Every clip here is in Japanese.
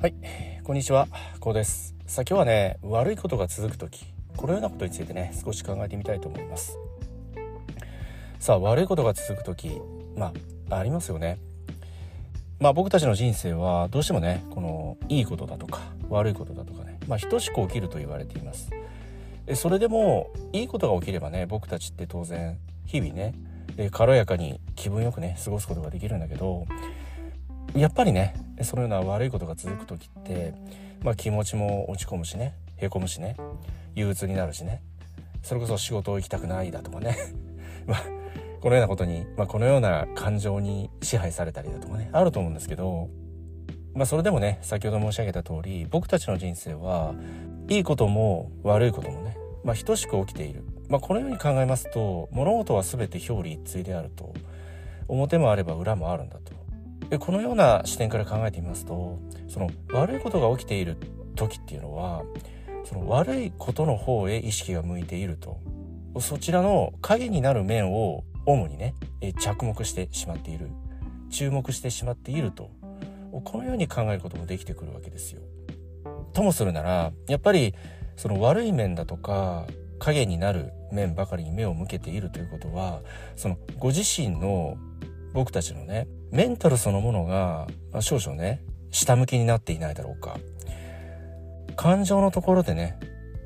はい、こんにちは、こうです。さあ今日はね、悪いことが続く時、このようなことについてね、少し考えてみたいと思います。さあ悪いことが続く時、まあありますよね。まあ僕たちの人生はどうしてもね、このいいことだとか悪いことだとかね、まあ等しく起きると言われています。それでもいいことが起きればね、僕たちって当然日々ね、軽やかに気分よくね過ごすことができるんだけどやっぱりねそのような悪いことが続く時って、まあ、気持ちも落ち込むしねへこむしね憂鬱になるしねそれこそ仕事を行きたくないだとかね まあこのようなことに、まあ、このような感情に支配されたりだとかねあると思うんですけど、まあ、それでもね先ほど申し上げた通り僕たちの人生はいいことも悪いこともね、まあ、等しく起きている、まあ、このように考えますと物事は全て表裏一対であると表もあれば裏もあるんだと。でこのような視点から考えてみますとその悪いことが起きている時っていうのはその悪いことの方へ意識が向いていると。そちらの影になる面を主にね着目してしまっている。注目してしまっていると。このように考えることもできてくるわけですよ。ともするならやっぱりその悪い面だとか影になる面ばかりに目を向けているということはそのご自身の僕たちのねメンタルそのものがま少々ね下向きになっていないだろうか。感情のところでね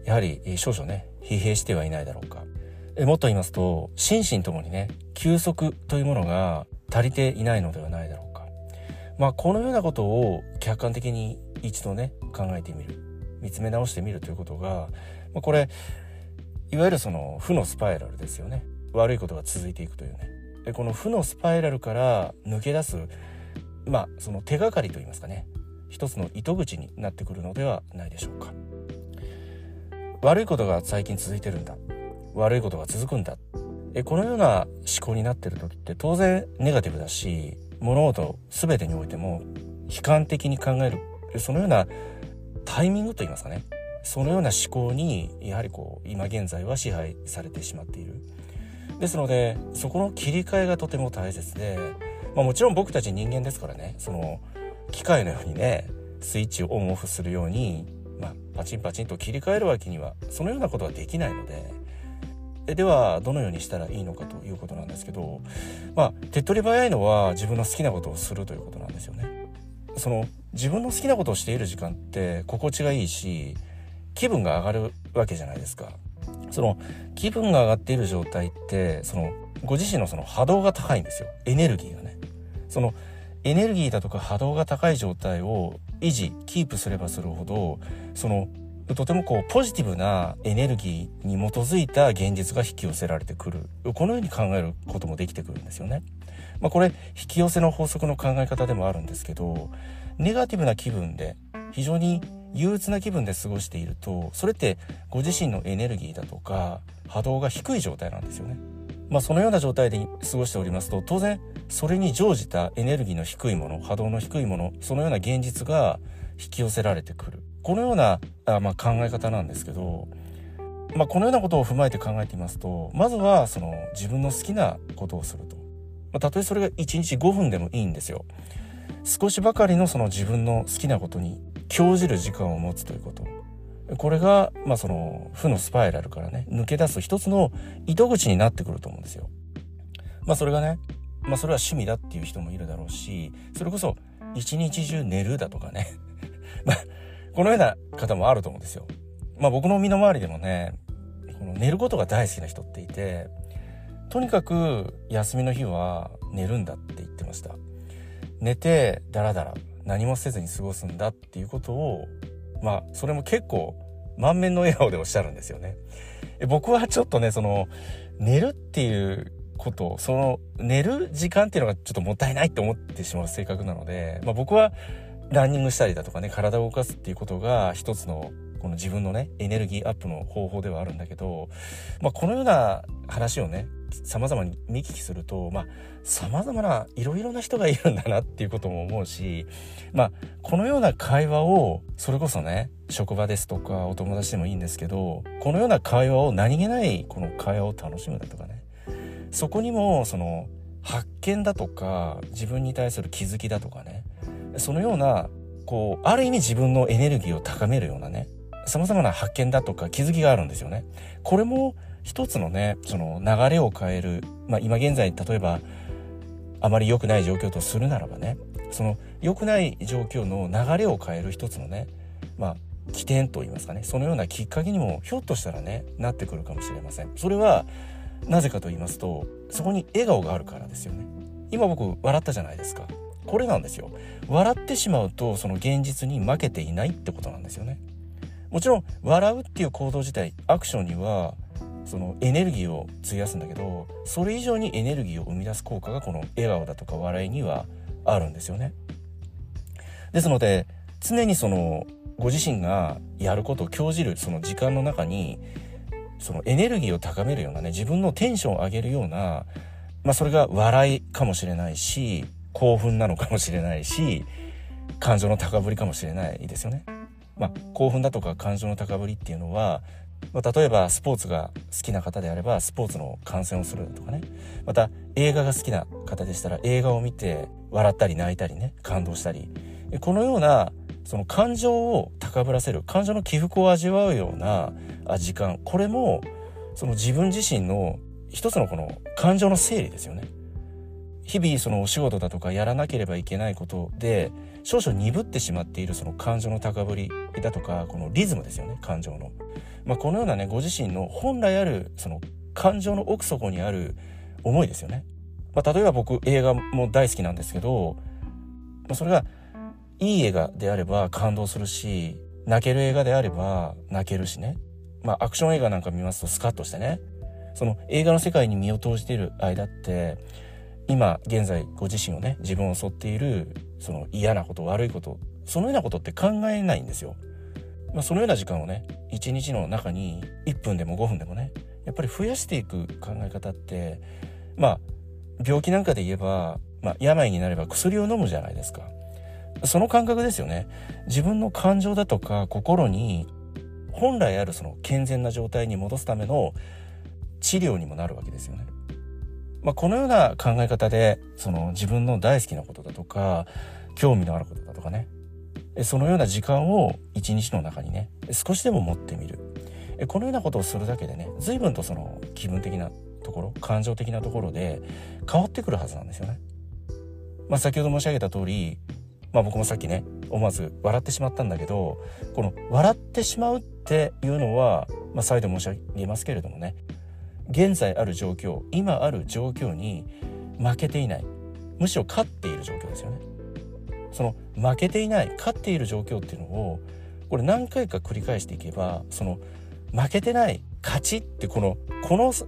やはり少々ね疲弊してはいないだろうか。えもっと言いますと心身ともにね休息というものが足りていないのではないだろうか。まあこのようなことを客観的に一度ね考えてみる。見つめ直してみるということが、まあ、これいわゆるその負のスパイラルですよね。悪いことが続いていくというね。でこの負のスパイラルから抜け出すまあその手がかりといいますかね。一つの糸口になってくるのではないでしょうか。悪いことが最近続いてるんだ。悪いことが続くんだ。えこのような思考になってる時って当然ネガティブだし物事全てにおいても悲観的に考える。そのようなタイミングといいますかね。そのような思考にやはりこう今現在は支配されてしまっている。ですのでそこの切り替えがとても大切で、まあ、もちろん僕たち人間ですからねその機械のようにねスイッチをオンオフするように、まあ、パチンパチンと切り替えるわけにはそのようなことはできないのでではどのようにしたらいいのかということなんですけどまあ手っ取り早いのは自分の好きなことをするということなんですよね。その自分の好きなことをしている時間って心地がいいし気分が上がるわけじゃないですか。その気分が上がっている状態ってそのご自身のその波動が高いんですよ。エネルギーがね。そのエネルギーだとか波動が高い状態を維持キープすればするほどそのとてもこうポジティブなエネルギーに基づいた現実が引き寄せられてくる。このように考えることもできてくるんですよね。まあ、これ引き寄せの法則の考え方でもあるんですけどネガティブな気分で非常に憂鬱な気分で過ごしているとそれってご自身のエネルギーだとか波動が低い状態なんですよね。まあ、そのような状態で過ごしておりますと当然それに乗じたエネルギーの低いもの波動の低いものそのような現実が引き寄せられてくる。このようなあ、まあ、考え方なんですけど、まあ、このようなことを踏まえて考えてみますとまずはその自分の好きなことをすると、まあ、たとえそれが1日5分でもいいんですよ。少しばかりのその自分の好きなことに興じる時間を持つということこれが、まあ、その負のスパイラルからね抜け出す一つの糸口になってくると思うんですよ。まあ、それがね、まあ、それは趣味だっていう人もいるだろうしそれこそ一日中寝るだとかね まあこのような方もあると思うんですよ。まあ、僕の身の回りでもねこの寝ることが大好きな人っていてとにかく休みの日は寝るんだって言ってました。寝てダラダラ何もせずに過ごすんだっていうことをまあそれも結構満面の笑顔でおっしゃるんですよね。僕はちょっとねその寝るっていうことその寝る時間っていうのがちょっともったいないって思ってしまう性格なので、まあ、僕はランニングしたりだとかね体を動かすっていうことが一つのこの自分のねエネルギーアップの方法ではあるんだけど、まあ、このような話をね様々に見聞きするとまあ様々ないろいろな人がいるんだなっていうことも思うしまあこのような会話をそれこそね職場ですとかお友達でもいいんですけどこのような会話を何気ないこの会話を楽しむだとかねそこにもその発見だとか自分に対する気づきだとかねそのようなこうある意味自分のエネルギーを高めるようなね様々な発見だとか気づきがあるんですよね。これも一つのねその流れを変える、まあ、今現在例えばあまり良くない状況とするならばねその良くない状況の流れを変える一つのねまあ起点といいますかねそのようなきっかけにもひょっとしたらねなってくるかもしれません。それはなぜかと言いますとそこに笑顔があるからですよね。今僕笑ったじゃないですか。これなんですよ。笑ってしまうとその現実に負けていないってことなんですよね。もちろん笑うっていう行動自体アクションにはそのエネルギーを費やすんだけどそれ以上にエネルギーを生み出す効果がこの笑顔だとか笑いにはあるんですよねですので常にそのご自身がやることを興じるその時間の中にそのエネルギーを高めるようなね自分のテンションを上げるようなまあそれが笑いかもしれないし興奮なのかもしれないし感情の高ぶりかもしれないですよね。まあ、興奮だとか感情の高ぶりっていうのは、まあ、例えばスポーツが好きな方であればスポーツの観戦をするとかねまた映画が好きな方でしたら映画を見て笑ったり泣いたりね感動したりこのようなその感情を高ぶらせる感情の起伏を味わうような時間これもその自分自身の一つのこの感情の整理ですよね。日々そのお仕事だとかやらなければいけないことで少々鈍ってしまっているその感情の高ぶりだとかこのリズムですよね感情の。まあ、このようなねご自身の本来あるその感情の奥底にある思いですよね。まあ、例えば僕映画も大好きなんですけど、まあ、それがいい映画であれば感動するし泣ける映画であれば泣けるしねまあアクション映画なんか見ますとスカッとしてねその映画の世界に身を投じている間って今現在ご自身をね自分を襲っているその嫌なこと悪いことそのようなことって考えないんですよ。まあ、そのような時間をね一日の中に1分でも5分でもねやっぱり増やしていく考え方ってまあ病気なんかで言えば、まあ、病になれば薬を飲むじゃないですか。その感覚ですよね。自分の感情だとか心に本来あるその健全な状態に戻すための治療にもなるわけですよね。まあ、このような考え方でその自分の大好きなことだとか興味のあることだとかねそのような時間を一日の中にね少しでも持ってみるこのようなことをするだけでね随分とその気分的なところ感情的なところで変わってくるはずなんですよね。まあ、先ほど申し上げた通りまあ僕もさっきね思わず笑ってしまったんだけどこの笑ってしまうっていうのは、まあ、再度申し上げますけれどもね現在ある状況今ある状況に負けていないむしろ勝っている状況ですよね。その負けていない勝っている状況っていうのをこれ何回か繰り返していけばその負けてない勝ちってこのこのス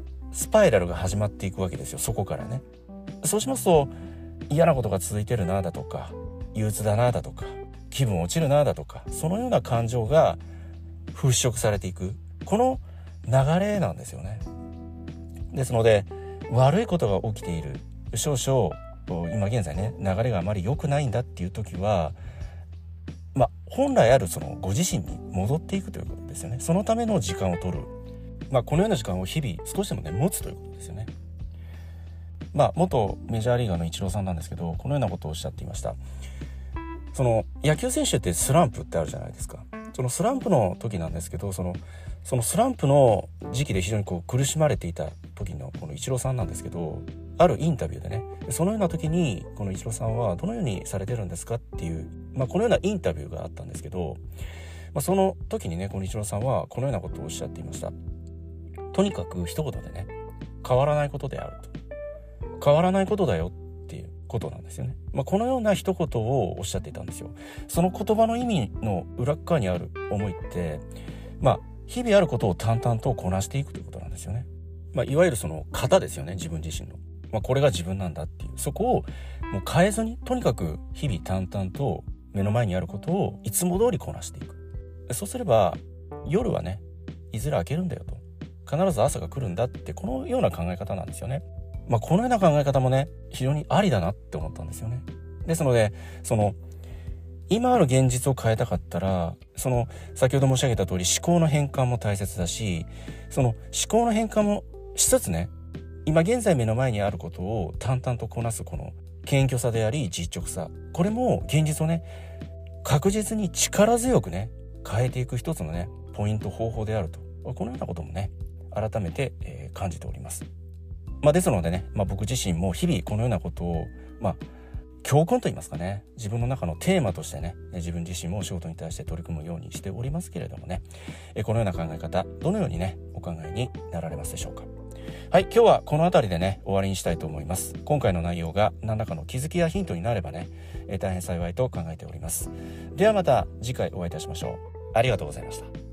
パイラルが始まっていくわけですよそこからね。そうしますと嫌なことが続いてるなだとか憂鬱だなだとか気分落ちるなだとかそのような感情が払拭されていくこの流れなんですよね。ですので悪いことが起きている少々今現在ね流れがあまり良くないんだっていう時はまあ本来あるそのご自身に戻っていくということですよね。そのための時間を取る。まあこのような時間を日々少しでもね持つということですよね。まあ元メジャーリーガーのイチローさんなんですけどこのようなことをおっしゃっていました。その野球選手ってスランプってあるじゃないですか。そのスランプの時なんですけどそのそのスランプの時期で非常にこう苦しまれていた時のこのイチローさんなんですけどあるインタビューでねそのような時にこのイチローさんはどのようにされてるんですかっていう、まあ、このようなインタビューがあったんですけど、まあ、その時にねこのイチローさんはこのようなことをおっしゃっていました。とにかく一言でね変わらないことであると。変わらないことだよっていうことなんですよね、まあ、このような一言をおっしゃっていたんですよ。その言葉の意味の裏側にある思いってまあ日々あることを淡々とこなしていくということなんですよね。まあ、いわゆるその型ですよね自分自身の、まあ、これが自分なんだっていうそこをもう変えずにとにかく日々淡々と目の前にあることをいつも通りこなしていくそうすれば夜はねいずれ明けるんだよと必ず朝が来るんだってこのような考え方なんですよね。まあ、このような考え方もね非常にありだなって思ったんですよね。ですのでその今ある現実を変えたかったらその先ほど申し上げた通り思考の変換も大切だしその思考の変換もしつつね今現在目の前にあることを淡々とこなすこの謙虚さであり実直さ。これも現実をね確実に力強くね変えていく一つのねポイント方法であると。このようなこともね改めて、え、感じております。まあ、ですのでね、まあ、僕自身も日々このようなことを、まあ、教訓と言いますかね自分の中のテーマとしてね自分自身も仕事に対して取り組むようにしておりますけれどもねこのような考え方どのようにねお考えになられますでしょうか。はい今日はこの辺りでね終わりにしたいと思います。今回の内容が何らかの気づきやヒントになればねえ大変幸いと考えております。ではまた次回お会いいたしましょう。ありがとうございました。